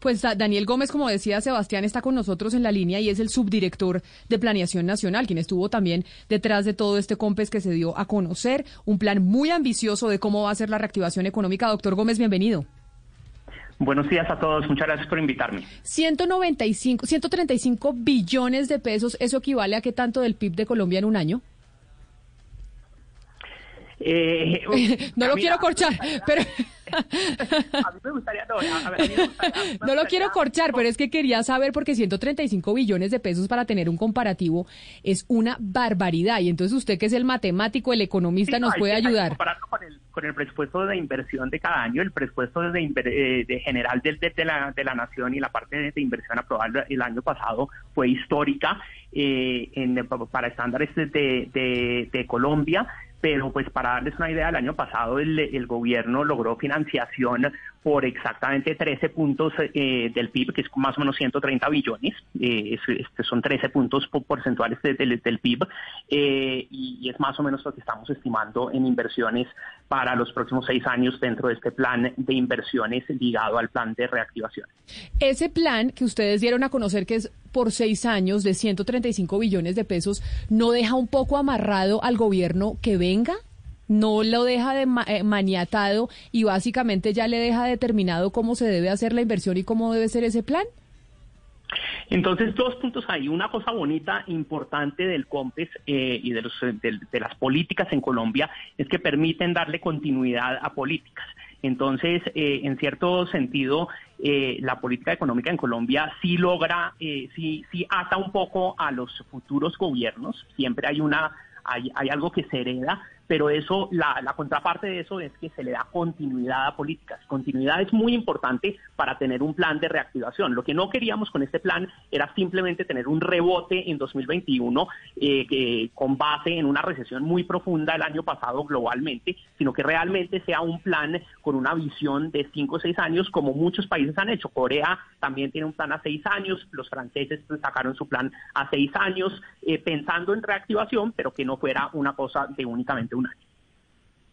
Pues Daniel Gómez, como decía Sebastián, está con nosotros en la línea y es el subdirector de Planeación Nacional, quien estuvo también detrás de todo este COMPES que se dio a conocer, un plan muy ambicioso de cómo va a ser la reactivación económica. Doctor Gómez, bienvenido. Buenos días a todos, muchas gracias por invitarme. 195, 135 billones de pesos, ¿eso equivale a qué tanto del PIB de Colombia en un año? Eh, no lo quiero corchar, pero... a mí me gustaría, no, no lo quiero corchar, pero es que quería saber porque 135 billones de pesos para tener un comparativo es una barbaridad. Y entonces usted que es el matemático, el economista, nos puede ayudar. Con el, con el presupuesto de inversión de cada año, el presupuesto de, eh, de general de, de, la, de la nación y la parte de, inversión aprobada el año pasado fue histórica eh, en, para estándares de, de Colombia pero pues para darles una idea, el año pasado el, el gobierno logró financiación por exactamente 13 puntos eh, del PIB, que es más o menos 130 billones, eh, este son 13 puntos porcentuales del PIB, eh, y, es más o menos lo que estamos estimando en inversiones para los próximos seis años dentro de este plan de inversiones ligado al plan de reactivación. Ese plan que ustedes dieron a conocer que es por seis años de 135 billones de pesos, ¿no deja un poco amarrado al gobierno que venga? No lo deja de eh, maniatado y básicamente ya le deja determinado cómo se debe hacer la inversión y cómo debe ser ese plan? Entonces, dos puntos ahí. Una cosa bonita, importante del COMPES eh, y de, los, de, las políticas en Colombia es que permiten darle continuidad a políticas. Entonces, eh, en cierto sentido, la política económica en Colombia sí logra, sí, sí ata un poco a los futuros gobiernos. Siempre hay una, hay, hay algo que se hereda, pero eso, la, la, contraparte de eso es que se le da continuidad a políticas. Continuidad es muy importante para tener un plan de reactivación. Lo que no queríamos con este plan era simplemente tener un rebote en 2021 eh, con base en una recesión muy profunda el año pasado globalmente, sino que realmente sea un plan con una visión de cinco o seis años, como muchos países han hecho. Corea también tiene un plan a seis años, los franceses sacaron su plan a seis años, eh, pensando en reactivación, pero que no fuera una cosa de únicamente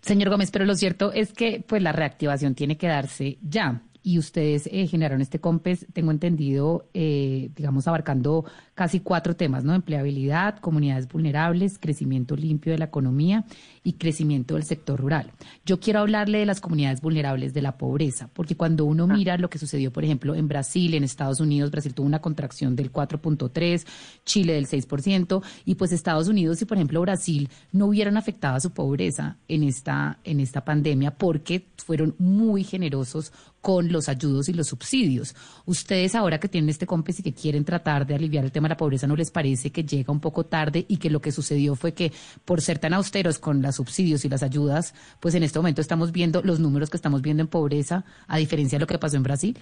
Señor Gómez, pero lo cierto es que pues la reactivación tiene que darse ya y ustedes eh, generaron este COMPES, tengo entendido, eh, digamos, abarcando casi cuatro temas, ¿no? Empleabilidad, comunidades vulnerables, crecimiento limpio de la economía y crecimiento del sector rural. Yo quiero hablarle de las comunidades vulnerables de la pobreza, porque cuando uno ah. mira lo que sucedió, por ejemplo, en Brasil, en Estados Unidos, Brasil tuvo una contracción del 4.3, Chile del 6%, y pues Estados Unidos y, por ejemplo, Brasil no hubieran afectado a su pobreza en esta, en esta pandemia porque fueron muy generosos con los ayudos y los subsidios. Ustedes ahora que tienen este COMPES y que quieren tratar de aliviar el tema de la pobreza, ¿no les parece que llega un poco tarde y que lo que sucedió fue que por ser tan austeros con los subsidios y las ayudas, pues en este momento estamos viendo los números que estamos viendo en pobreza, a diferencia de lo que pasó en Brasil?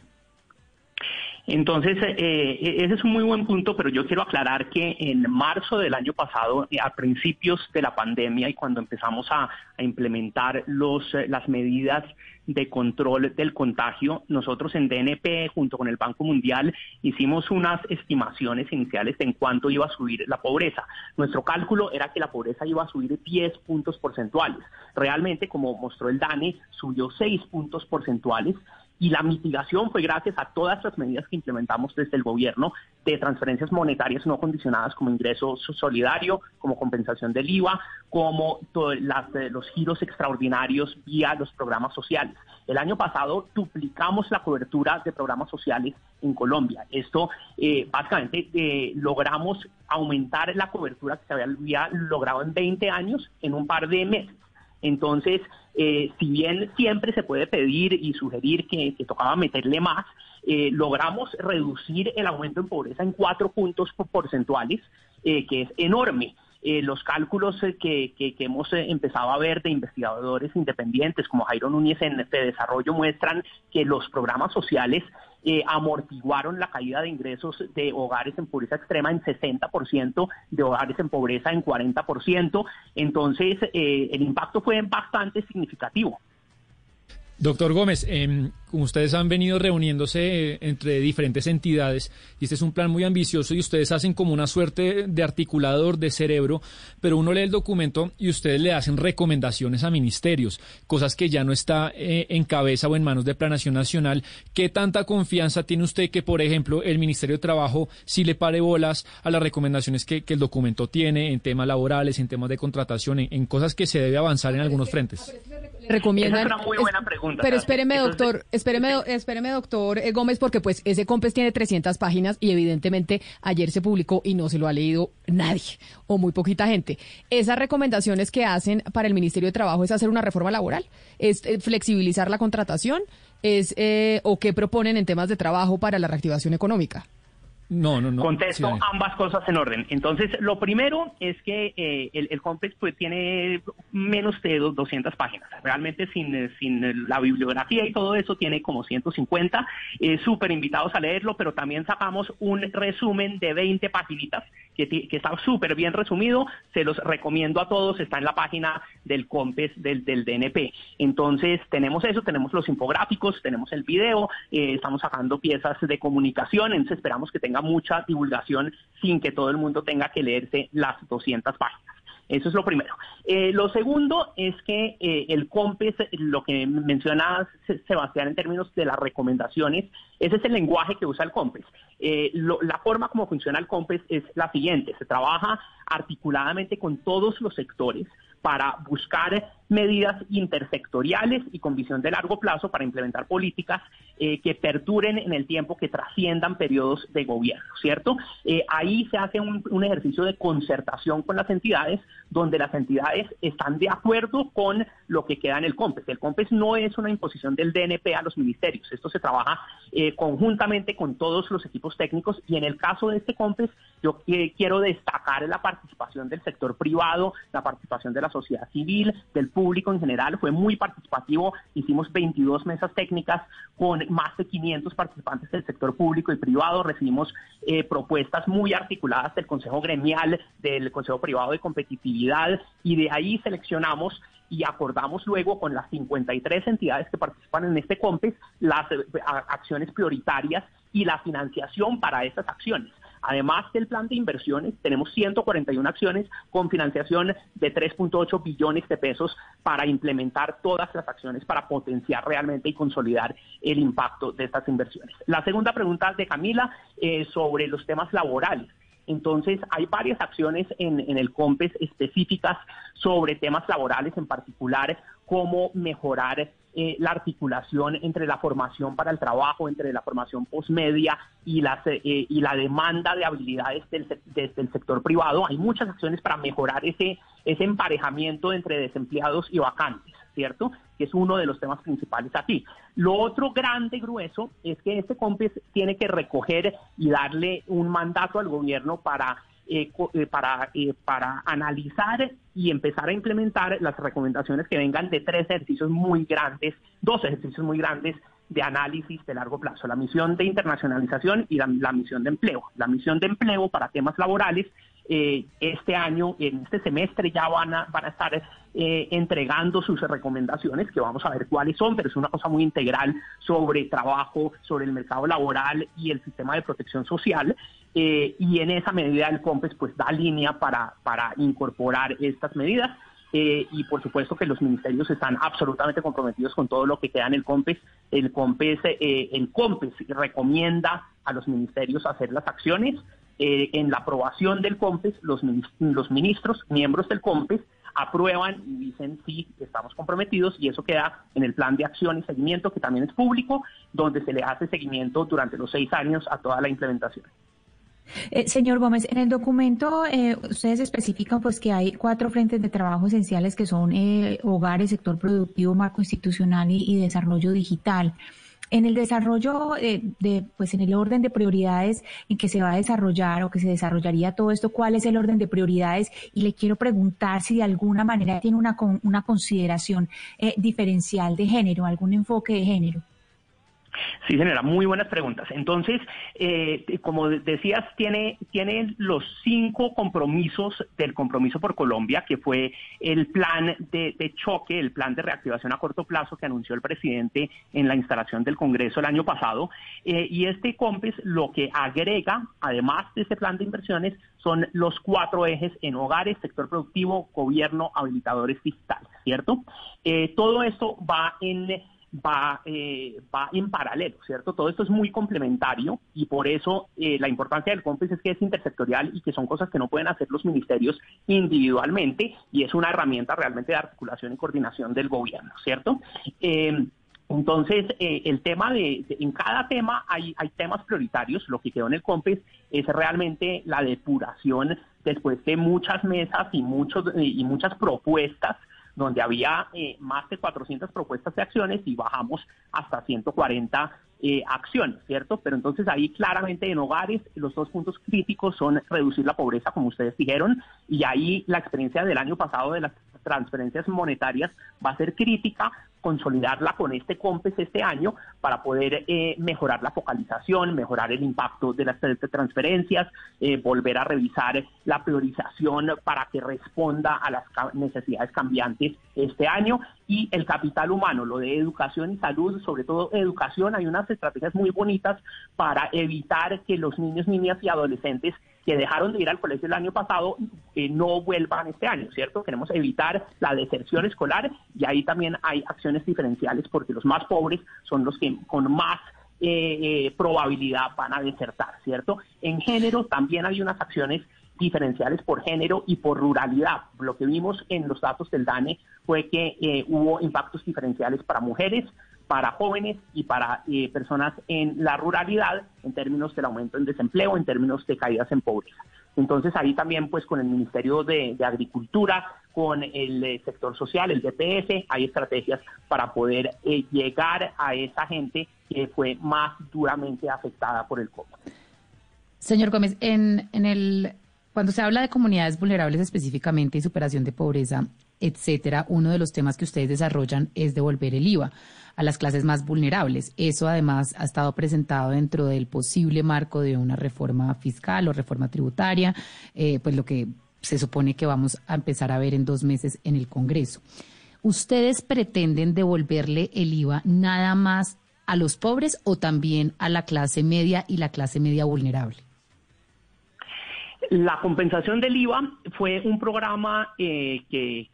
Entonces, eh, ese es un muy buen punto, pero yo quiero aclarar que en marzo del año pasado, a principios de la pandemia y cuando empezamos a, implementar los, eh, las medidas de control del contagio, nosotros en DNP, junto con el Banco Mundial, hicimos unas estimaciones iniciales de en cuánto iba a subir la pobreza. Nuestro cálculo era que la pobreza iba a subir 10 puntos porcentuales. Realmente, como mostró el DANE, subió 6 puntos porcentuales y la mitigación fue gracias a todas las medidas que implementamos desde el gobierno de transferencias monetarias no condicionadas como ingreso solidario, como compensación del IVA, como las, eh, los giros extraordinarios vía los programas sociales. El año pasado duplicamos la cobertura de programas sociales en Colombia. Esto eh, básicamente eh, logramos aumentar la cobertura que se había logrado en 20 años en un par de meses. Entonces, eh, si bien siempre se puede pedir y sugerir que, tocaba meterle más, eh, logramos reducir el aumento en pobreza en cuatro puntos porcentuales, eh, que es enorme. los cálculos que, que, hemos empezado a ver de investigadores independientes como Jairo Núñez en este desarrollo muestran que los programas sociales eh, amortiguaron la caída de ingresos de hogares en pobreza extrema en 60%, de hogares en pobreza en 40%. Entonces, eh, el impacto fue bastante significativo. Doctor Gómez, como ustedes han venido reuniéndose eh, entre diferentes entidades, y este es un plan muy ambicioso y ustedes hacen como una suerte de articulador de cerebro, pero uno lee el documento y ustedes le hacen recomendaciones a ministerios, cosas que ya no está eh, en cabeza o en manos de Planación Nacional. ¿Qué tanta confianza tiene usted que, por ejemplo, el Ministerio de Trabajo sí le pare bolas a las recomendaciones que, el documento tiene en temas laborales, en temas de contratación, en cosas que se debe avanzar en algunos frentes? recomiendan. es una muy buena pregunta. Pero espéreme, doctor, espéreme, espéreme, doctor eh, Gómez, porque pues ese COMPES tiene 300 páginas y evidentemente ayer se publicó y no se lo ha leído nadie o muy poquita gente. Esas recomendaciones que hacen para el Ministerio de Trabajo es hacer una reforma laboral, es eh, flexibilizar la contratación, es eh, o qué proponen en temas de trabajo para la reactivación económica. No, no, no. Contesto ambas cosas en orden. Entonces, lo primero es que eh, el, el complex pues, tiene menos de 200 páginas. Realmente sin, sin la bibliografía y todo eso tiene como 150. Eh, Súper invitados a leerlo, pero también sacamos un resumen de 20 paginitas que, que está súper bien resumido. Se los recomiendo a todos. Está en la página del COMPES del, del DNP. Entonces, tenemos eso, tenemos los infográficos, tenemos el video, eh, estamos sacando piezas de comunicación. Entonces, esperamos que mucha divulgación sin que todo el mundo tenga que leerse las 200 páginas. Eso es lo primero. Eh, lo segundo es que eh, el COMPES, lo que mencionaba Sebastián en términos de las recomendaciones, ese es el lenguaje que usa el COMPES. Eh, la forma como funciona el COMPES es la siguiente, se trabaja articuladamente con todos los sectores para buscar medidas intersectoriales y con visión de largo plazo para implementar políticas eh, que perduren en el tiempo, que trasciendan periodos de gobierno, ¿cierto? Eh, ahí se hace un, ejercicio de concertación con las entidades, donde las entidades están de acuerdo con lo que queda en el COMPES. El COMPES no es una imposición del DNP a los ministerios, esto se trabaja eh, conjuntamente con todos los equipos técnicos y en el caso de este COMPES yo quiero destacar la participación del sector privado, la participación de la sociedad civil, del público en general, fue muy participativo, hicimos 22 mesas técnicas con más de 500 participantes del sector público y privado, recibimos eh, propuestas muy articuladas del Consejo Gremial, del Consejo Privado de Competitividad y de ahí seleccionamos y acordamos luego con las 53 entidades que participan en este COMPES las eh, acciones prioritarias y la financiación para esas acciones. Además del plan de inversiones, tenemos 141 acciones con financiación de 3.8 billones de pesos para implementar todas las acciones para potenciar realmente y consolidar el impacto de estas inversiones. La segunda pregunta de Camila eh, sobre los temas laborales. Entonces, hay varias acciones en, en, el COMPES específicas sobre temas laborales, en particular cómo mejorar eh, la articulación entre la formación para el trabajo, entre la formación postmedia y, las, eh, y la demanda de habilidades desde el sector privado. Hay muchas acciones para mejorar ese, ese emparejamiento entre desempleados y vacantes. ¿cierto? Que es uno de los temas principales aquí. Lo otro grande y grueso es que este COMPES tiene que recoger y darle un mandato al gobierno para eh, eh, para, eh, para analizar y empezar a implementar las recomendaciones que vengan de tres ejercicios muy grandes, dos ejercicios muy grandes de análisis de largo plazo, la misión de internacionalización y la, misión de empleo. La misión de empleo para temas laborales, este año, en este semestre ya van a, van a estar entregando sus recomendaciones, que vamos a ver cuáles son, pero es una cosa muy integral sobre trabajo, sobre el mercado laboral y el sistema de protección social. Eh, y en esa medida el COMPES pues da línea para, para incorporar estas medidas. Eh, y por supuesto que los ministerios están absolutamente comprometidos con todo lo que queda en el COMPES. El COMPES, eh, el COMPES recomienda a los ministerios hacer las acciones. En la aprobación del COMPES, los, los ministros, miembros del COMPES, aprueban y dicen sí, estamos comprometidos y eso queda en el plan de acción y seguimiento que también es público, donde se le hace seguimiento durante los seis años a toda la implementación. Eh, señor Gómez, en el documento eh, ustedes especifican pues que hay cuatro frentes de trabajo esenciales que son eh, hogares, sector productivo, marco institucional y, desarrollo digital. En el desarrollo de, pues en el orden de prioridades en que se va a desarrollar o que se desarrollaría todo esto, ¿cuál es el orden de prioridades? Y le quiero preguntar si de alguna manera tiene una, una consideración diferencial de género, algún enfoque de género. Sí, señora, muy buenas preguntas. Entonces, eh, como decías, tiene, tiene los cinco compromisos del compromiso por Colombia, que fue el plan de, choque, el plan de reactivación a corto plazo que anunció el presidente en la instalación del Congreso el año pasado. Eh, y este COMPES lo que agrega, además de este plan de inversiones, son los cuatro ejes en hogares, sector productivo, gobierno, habilitadores fiscales, ¿cierto? Eh, todo esto va en va, eh, va en paralelo, ¿cierto? Todo esto es muy complementario y por eso eh, la importancia del COMPES es que es intersectorial y que son cosas que no pueden hacer los ministerios individualmente y es una herramienta realmente de articulación y coordinación del gobierno, ¿cierto? Eh, entonces, el tema de, en cada tema hay, hay temas prioritarios. Lo que quedó en el COMPES es realmente la depuración después de muchas mesas y, muchos, y muchas propuestas donde había eh, más de 400 propuestas de acciones y bajamos hasta 140 eh, acciones, ¿cierto? Pero entonces ahí claramente en hogares los dos puntos críticos son reducir la pobreza, como ustedes dijeron, y ahí la experiencia del año pasado de las transferencias monetarias va a ser crítica consolidarla con este COMPES este año para poder eh, mejorar la focalización, mejorar el impacto de las transferencias, eh, volver a revisar la priorización para que responda a las necesidades cambiantes este año. Y el capital humano, lo de educación y salud, sobre todo educación, hay unas estrategias muy bonitas para evitar que los niños, niñas y adolescentes que dejaron de ir al colegio el año pasado eh, no vuelvan este año, ¿cierto? Queremos evitar la deserción escolar y ahí también hay acciones diferenciales porque los más pobres son los que con más eh, eh, probabilidad van a desertar, ¿cierto? En género también hay unas acciones diferenciales por género y por ruralidad. Lo que vimos en los datos del DANE fue que hubo impactos diferenciales para mujeres, para jóvenes y para eh, personas en la ruralidad en términos del aumento en desempleo, en términos de caídas en pobreza. Entonces ahí también pues con el Ministerio de, Agricultura, con el eh, sector social, el DPS, hay estrategias para poder eh, llegar a esa gente que fue más duramente afectada por el COVID. Señor Gómez, en, en el cuando se habla de comunidades vulnerables específicamente y superación de pobreza, etcétera, uno de los temas que ustedes desarrollan es devolver el IVA a las clases más vulnerables. Eso además ha estado presentado dentro del posible marco de una reforma fiscal o reforma tributaria, eh, pues lo que se supone que vamos a empezar a ver en dos meses en el Congreso. ¿Ustedes pretenden devolverle el IVA nada más a los pobres o también a la clase media y la clase media vulnerable? La compensación del IVA fue un programa eh, que,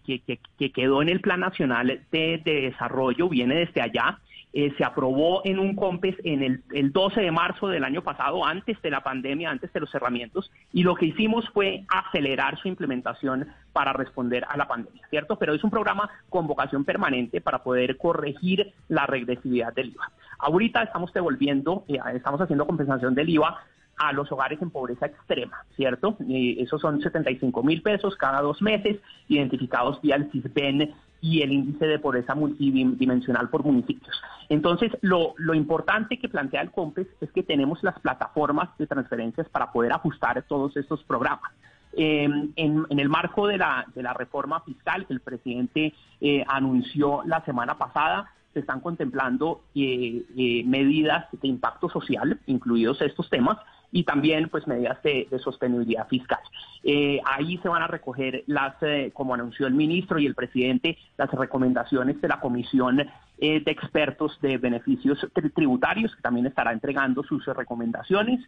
quedó en el Plan Nacional de, Desarrollo, viene desde allá. Eh, se aprobó en un COMPES en el, el, 12 de marzo del año pasado, antes de la pandemia, antes de los cerramientos, y lo que hicimos fue acelerar su implementación para responder a la pandemia, ¿cierto? Pero es un programa con vocación permanente para poder corregir la regresividad del IVA. Ahorita estamos devolviendo, eh, estamos haciendo compensación del IVA a los hogares en pobreza extrema, ¿cierto? Esos son 75 mil pesos cada dos meses, identificados vía el CISBEN y el índice de pobreza multidimensional por municipios. Entonces, lo, importante que plantea el COMPES es que tenemos las plataformas de transferencias para poder ajustar todos estos programas. Em, en, el marco de la, de la reforma fiscal que el presidente eh, anunció la semana pasada, se están contemplando eh, eh, medidas de impacto social, incluidos estos temas, y también pues medidas de, sostenibilidad fiscal. Eh, ahí se van a recoger las, como anunció el ministro y el presidente, las recomendaciones de la Comisión eh, de Expertos de Beneficios Tributarios, que también estará entregando sus recomendaciones,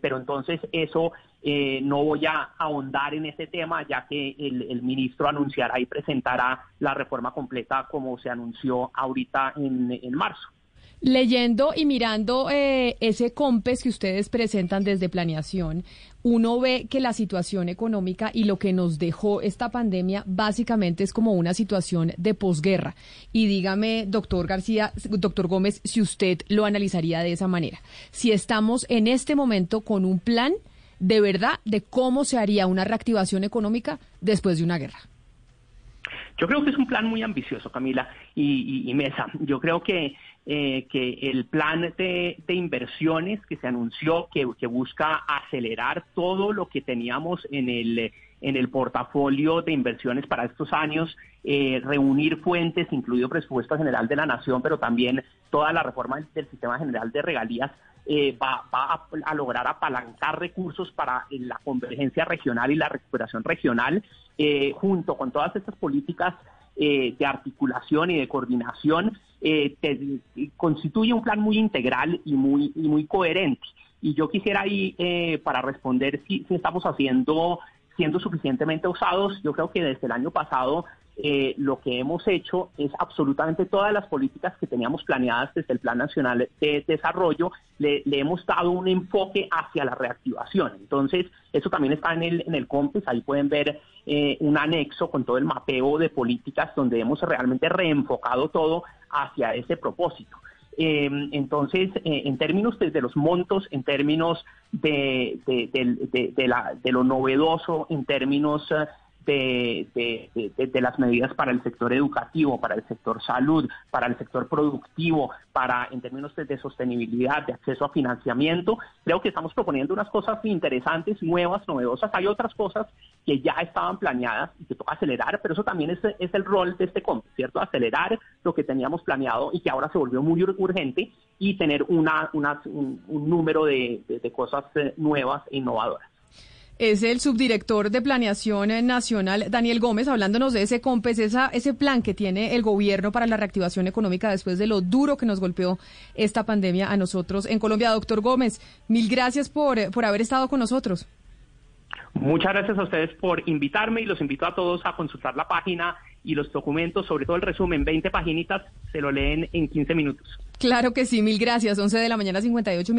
pero entonces eso no voy a ahondar en ese tema, ya que el, ministro anunciará y presentará la reforma completa como se anunció ahorita en marzo. Leyendo y mirando eh, ese COMPES que ustedes presentan desde planeación, uno ve que la situación económica y lo que nos dejó esta pandemia básicamente es como una situación de posguerra. Y dígame, doctor García, doctor Gómez, si usted lo analizaría de esa manera. Si estamos en este momento con un plan de verdad de cómo se haría una reactivación económica después de una guerra. Yo creo que es un plan muy ambicioso, Camila y, Mesa. Yo creo que, eh, que el plan de, inversiones que se anunció, que, busca acelerar todo lo que teníamos en el, en el portafolio de inversiones para estos años, eh, reunir fuentes, incluido presupuesto general de la nación, pero también toda la reforma del sistema general de regalías, eh, va, a, lograr apalancar recursos para la convergencia regional y la recuperación regional, eh, junto con todas estas políticas de articulación y de coordinación, constituye un plan muy integral y muy, y muy coherente. Y yo quisiera ahí, para responder si, si estamos haciendo siendo suficientemente usados. Yo creo que desde el año pasado eh, lo que hemos hecho es absolutamente todas las políticas que teníamos planeadas desde el Plan Nacional de Desarrollo, le, hemos dado un enfoque hacia la reactivación. Entonces, eso también está en el, en el COMPES, ahí pueden ver eh, un anexo con todo el mapeo de políticas donde hemos realmente reenfocado todo hacia ese propósito. Em, entonces, eh, en términos de los montos, en términos de, de lo novedoso, en términos eh, de, las medidas para el sector educativo, para el sector salud, para el sector productivo, para en términos de, sostenibilidad, de acceso a financiamiento. Creo que estamos proponiendo unas cosas interesantes, nuevas, novedosas. Hay otras cosas que ya estaban planeadas y que toca acelerar, pero eso también es, el rol de este COMP, ¿cierto? Acelerar lo que teníamos planeado y que ahora se volvió muy urgente y tener una, un, un número de cosas eh, nuevas e innovadoras es el subdirector de Planeación Nacional, Daniel Gómez, hablándonos de ese COMPES, esa, ese plan que tiene el gobierno para la reactivación económica después de lo duro que nos golpeó esta pandemia a nosotros en Colombia. Doctor Gómez, mil gracias por, por haber estado con nosotros. Muchas gracias a ustedes por invitarme y los invito a todos a consultar la página y los documentos, sobre todo el resumen, 20 paginitas, se lo leen en 15 minutos. Claro que sí, mil gracias. 11 de la mañana, 58